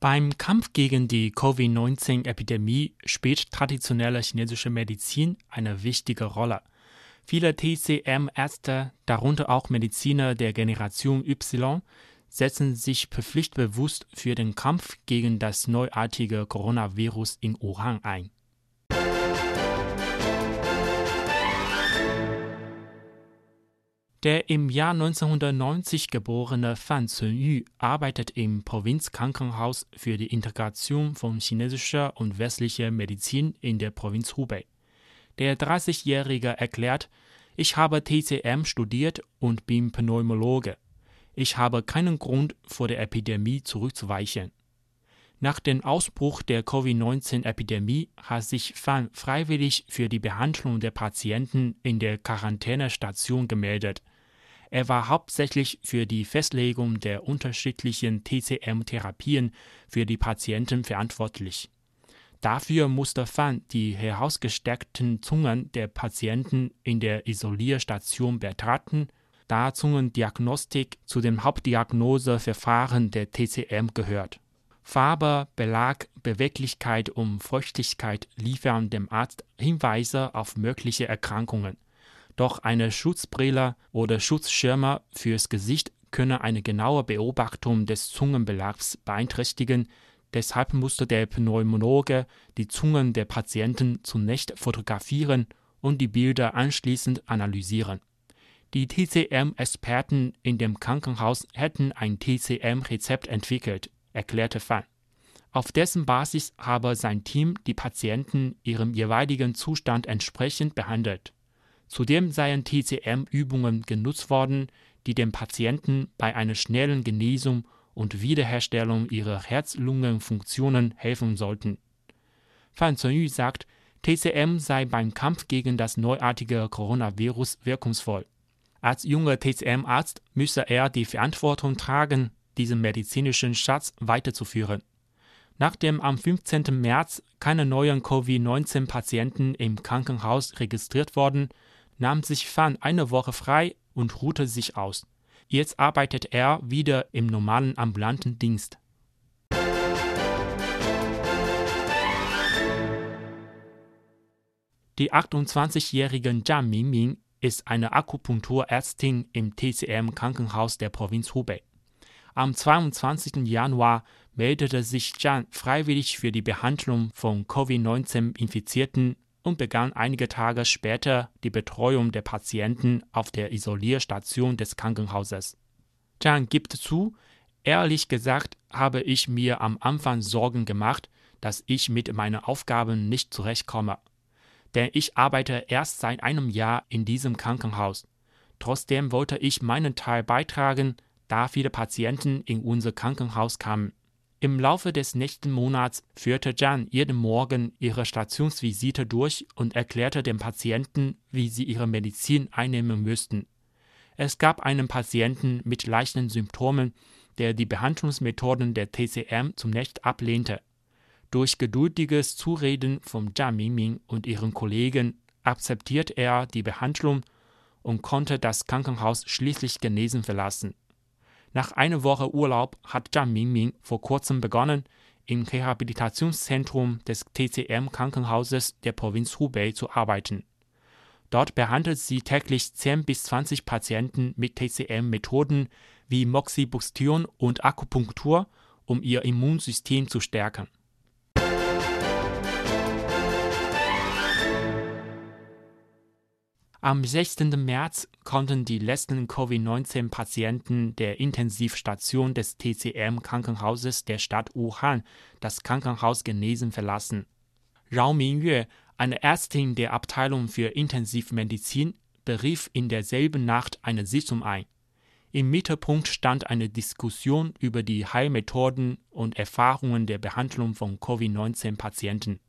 Beim Kampf gegen die Covid-19-Epidemie spielt traditionelle chinesische Medizin eine wichtige Rolle. Viele TCM-Ärzte, darunter auch Mediziner der Generation Y, setzen sich pflichtbewusst für den Kampf gegen das neuartige Coronavirus in Wuhan ein. Der im Jahr 1990 geborene Fan Cunyu arbeitet im Provinzkrankenhaus für die Integration von chinesischer und westlicher Medizin in der Provinz Hubei. Der 30-Jährige erklärt, ich habe TCM studiert und bin Pneumologe. Ich habe keinen Grund, vor der Epidemie zurückzuweichen. Nach dem Ausbruch der Covid-19-Epidemie hat sich Fan freiwillig für die Behandlung der Patienten in der Quarantänestation gemeldet. Er war hauptsächlich für die Festlegung der unterschiedlichen TCM-Therapien für die Patienten verantwortlich. Dafür musste Fan die herausgesteckten Zungen der Patienten in der Isolierstation betrachten, da Zungendiagnostik zu dem Hauptdiagnoseverfahren der TCM gehört. Farbe, Belag, Beweglichkeit und Feuchtigkeit liefern dem Arzt Hinweise auf mögliche Erkrankungen. Doch eine Schutzbrille oder Schutzschirme fürs Gesicht können eine genaue Beobachtung des Zungenbelags beeinträchtigen. Deshalb musste der Pneumologe die Zungen der Patienten zunächst fotografieren und die Bilder anschließend analysieren. Die TCM-Experten in dem Krankenhaus hätten ein TCM-Rezept entwickelt, erklärte Fan. Auf dessen Basis habe sein Team die Patienten ihrem jeweiligen Zustand entsprechend behandelt. Zudem seien TCM-Übungen genutzt worden, die dem Patienten bei einer schnellen Genesung und Wiederherstellung ihrer Herz-Lungen-Funktionen helfen sollten. Fan Zhenyu sagt, TCM sei beim Kampf gegen das neuartige Coronavirus wirkungsvoll. Als junger TCM-Arzt müsse er die Verantwortung tragen, diesen medizinischen Schatz weiterzuführen. Nachdem am 15. März keine neuen Covid-19-Patienten im Krankenhaus registriert wurden, nahm sich Fan eine Woche frei und ruhte sich aus. Jetzt arbeitet er wieder im normalen ambulanten Dienst. Die 28-jährige Zhang Mingming ist eine Akupunkturärztin im TCM Krankenhaus der Provinz Hubei. Am 22. Januar meldete sich Zhang freiwillig für die Behandlung von Covid-19-Infizierten und begann einige Tage später die Betreuung der Patienten auf der Isolierstation des Krankenhauses. Zhang gibt zu, ehrlich gesagt habe ich mir am Anfang Sorgen gemacht, dass ich mit meinen Aufgaben nicht zurechtkomme. Denn ich arbeite erst seit einem Jahr in diesem Krankenhaus. Trotzdem wollte ich meinen Teil beitragen, da viele Patienten in unser Krankenhaus kamen. Im Laufe des nächsten Monats führte Jan jeden Morgen ihre Stationsvisite durch und erklärte den Patienten, wie sie ihre Medizin einnehmen müssten. Es gab einen Patienten mit leichten Symptomen, der die Behandlungsmethoden der TCM zunächst ablehnte. Durch geduldiges Zureden von Zhang Mingming und ihren Kollegen akzeptierte er die Behandlung und konnte das Krankenhaus schließlich genesen verlassen. Nach einer Woche Urlaub hat Zhang Mingming vor kurzem begonnen, im Rehabilitationszentrum des TCM-Krankenhauses der Provinz Hubei zu arbeiten. Dort behandelt sie täglich 10 bis 20 Patienten mit TCM-Methoden wie Moxibustion und Akupunktur, um ihr Immunsystem zu stärken. Am 16. März konnten die letzten Covid-19-Patienten der Intensivstation des TCM-Krankenhauses der Stadt Wuhan das Krankenhaus genesen verlassen. Rao Mingyue, eine Ärztin der Abteilung für Intensivmedizin, berief in derselben Nacht eine Sitzung ein. Im Mittelpunkt stand eine Diskussion über die Heilmethoden und Erfahrungen der Behandlung von Covid-19-Patienten.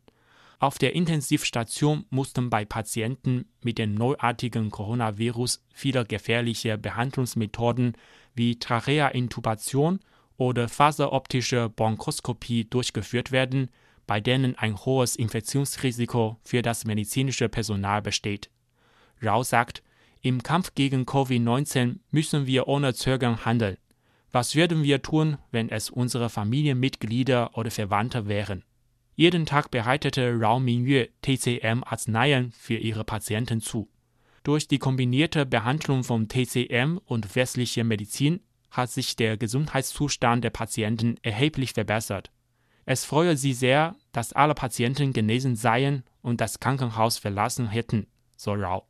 Auf der Intensivstation mussten bei Patienten mit dem neuartigen Coronavirus viele gefährliche Behandlungsmethoden wie Trachea-Intubation oder faseroptische Bronchoskopie durchgeführt werden, bei denen ein hohes Infektionsrisiko für das medizinische Personal besteht. Rao sagt, im Kampf gegen Covid-19 müssen wir ohne Zögern handeln. Was würden wir tun, wenn es unsere Familienmitglieder oder Verwandte wären? Jeden Tag bereitete Rao Mingyue TCM-Arzneien für ihre Patienten zu. Durch die kombinierte Behandlung von TCM und westlicher Medizin hat sich der Gesundheitszustand der Patienten erheblich verbessert. Es freue sie sehr, dass alle Patienten genesen seien und das Krankenhaus verlassen hätten, so Rao.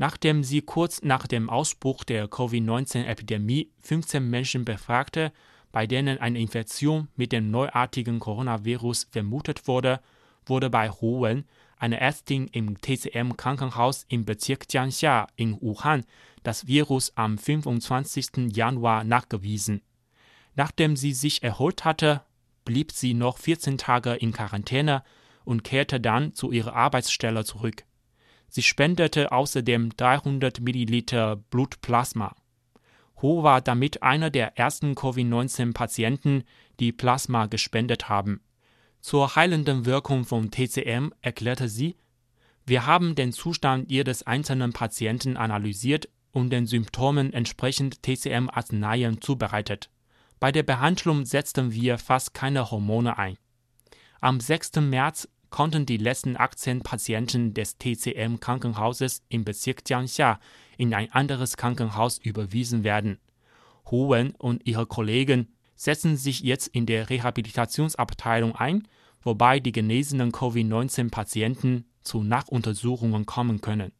Nachdem sie kurz nach dem Ausbruch der Covid-19-Epidemie 15 Menschen befragte, bei denen eine Infektion mit dem neuartigen Coronavirus vermutet wurde, wurde bei Hu Wen, einer Ärztin im TCM-Krankenhaus im Bezirk Jiangxia in Wuhan, das Virus am 25. Januar nachgewiesen. Nachdem sie sich erholt hatte, blieb sie noch 14 Tage in Quarantäne und kehrte dann zu ihrer Arbeitsstelle zurück. Sie spendete außerdem 300 Milliliter Blutplasma. Ho war damit einer der ersten Covid-19-Patienten, die Plasma gespendet haben. Zur heilenden Wirkung von TCM erklärte sie, wir haben den Zustand jedes einzelnen Patienten analysiert und den Symptomen entsprechend TCM-Arzneien zubereitet. Bei der Behandlung setzten wir fast keine Hormone ein. Am 6. März konnten die letzten 18 Patienten des TCM-Krankenhauses im Bezirk Jiangxia in ein anderes Krankenhaus überwiesen werden. Hu Wen und ihre Kollegen setzen sich jetzt in der Rehabilitationsabteilung ein, wobei die genesenen Covid-19-Patienten zu Nachuntersuchungen kommen können.